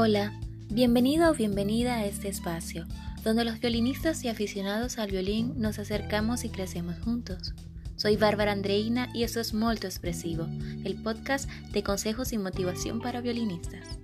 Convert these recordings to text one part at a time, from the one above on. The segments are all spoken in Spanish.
Hola, bienvenido o bienvenida a este espacio, donde los violinistas y aficionados al violín nos acercamos y crecemos juntos. Soy Bárbara Andreina y esto es Molto Expresivo, el podcast de consejos y motivación para violinistas.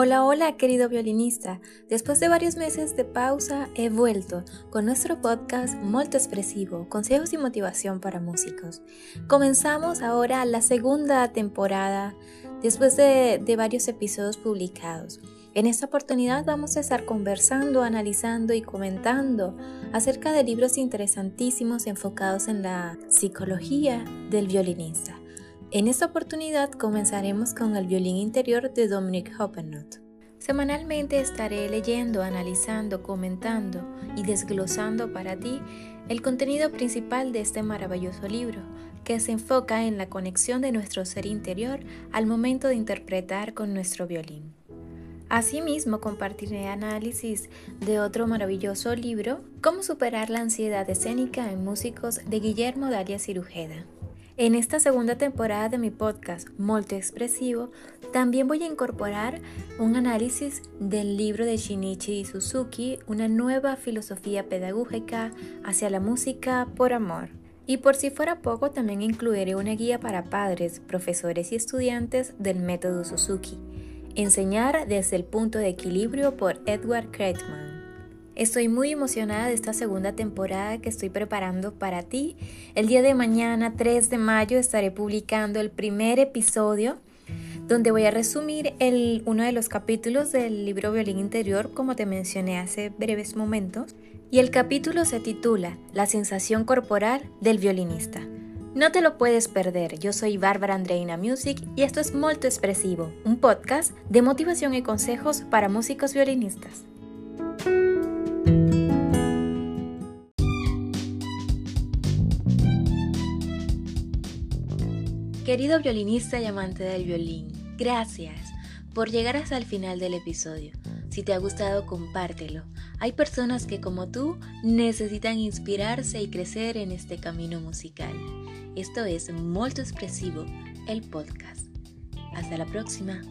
Hola, hola querido violinista. Después de varios meses de pausa he vuelto con nuestro podcast Molto Expresivo, consejos y motivación para músicos. Comenzamos ahora la segunda temporada después de, de varios episodios publicados. En esta oportunidad vamos a estar conversando, analizando y comentando acerca de libros interesantísimos enfocados en la psicología del violinista. En esta oportunidad comenzaremos con el violín interior de Dominic Hoppenot. Semanalmente estaré leyendo, analizando, comentando y desglosando para ti el contenido principal de este maravilloso libro, que se enfoca en la conexión de nuestro ser interior al momento de interpretar con nuestro violín. Asimismo, compartiré análisis de otro maravilloso libro, Cómo superar la ansiedad escénica en músicos de Guillermo Dalia Cirujeda. En esta segunda temporada de mi podcast Molto Expresivo, también voy a incorporar un análisis del libro de Shinichi Suzuki, Una nueva filosofía pedagógica hacia la música por amor. Y por si fuera poco, también incluiré una guía para padres, profesores y estudiantes del método Suzuki. Enseñar desde el punto de equilibrio por Edward Kretman. Estoy muy emocionada de esta segunda temporada que estoy preparando para ti. El día de mañana, 3 de mayo, estaré publicando el primer episodio donde voy a resumir uno de los capítulos del libro Violín Interior, como te mencioné hace breves momentos. Y el capítulo se titula La sensación corporal del violinista. No te lo puedes perder, yo soy Bárbara Andreina Music y esto es Molto Expresivo, un podcast de motivación y consejos para músicos violinistas. Querido violinista y amante del violín, gracias por llegar hasta el final del episodio. Si te ha gustado, compártelo. Hay personas que como tú necesitan inspirarse y crecer en este camino musical. Esto es Molto Expresivo, el podcast. Hasta la próxima.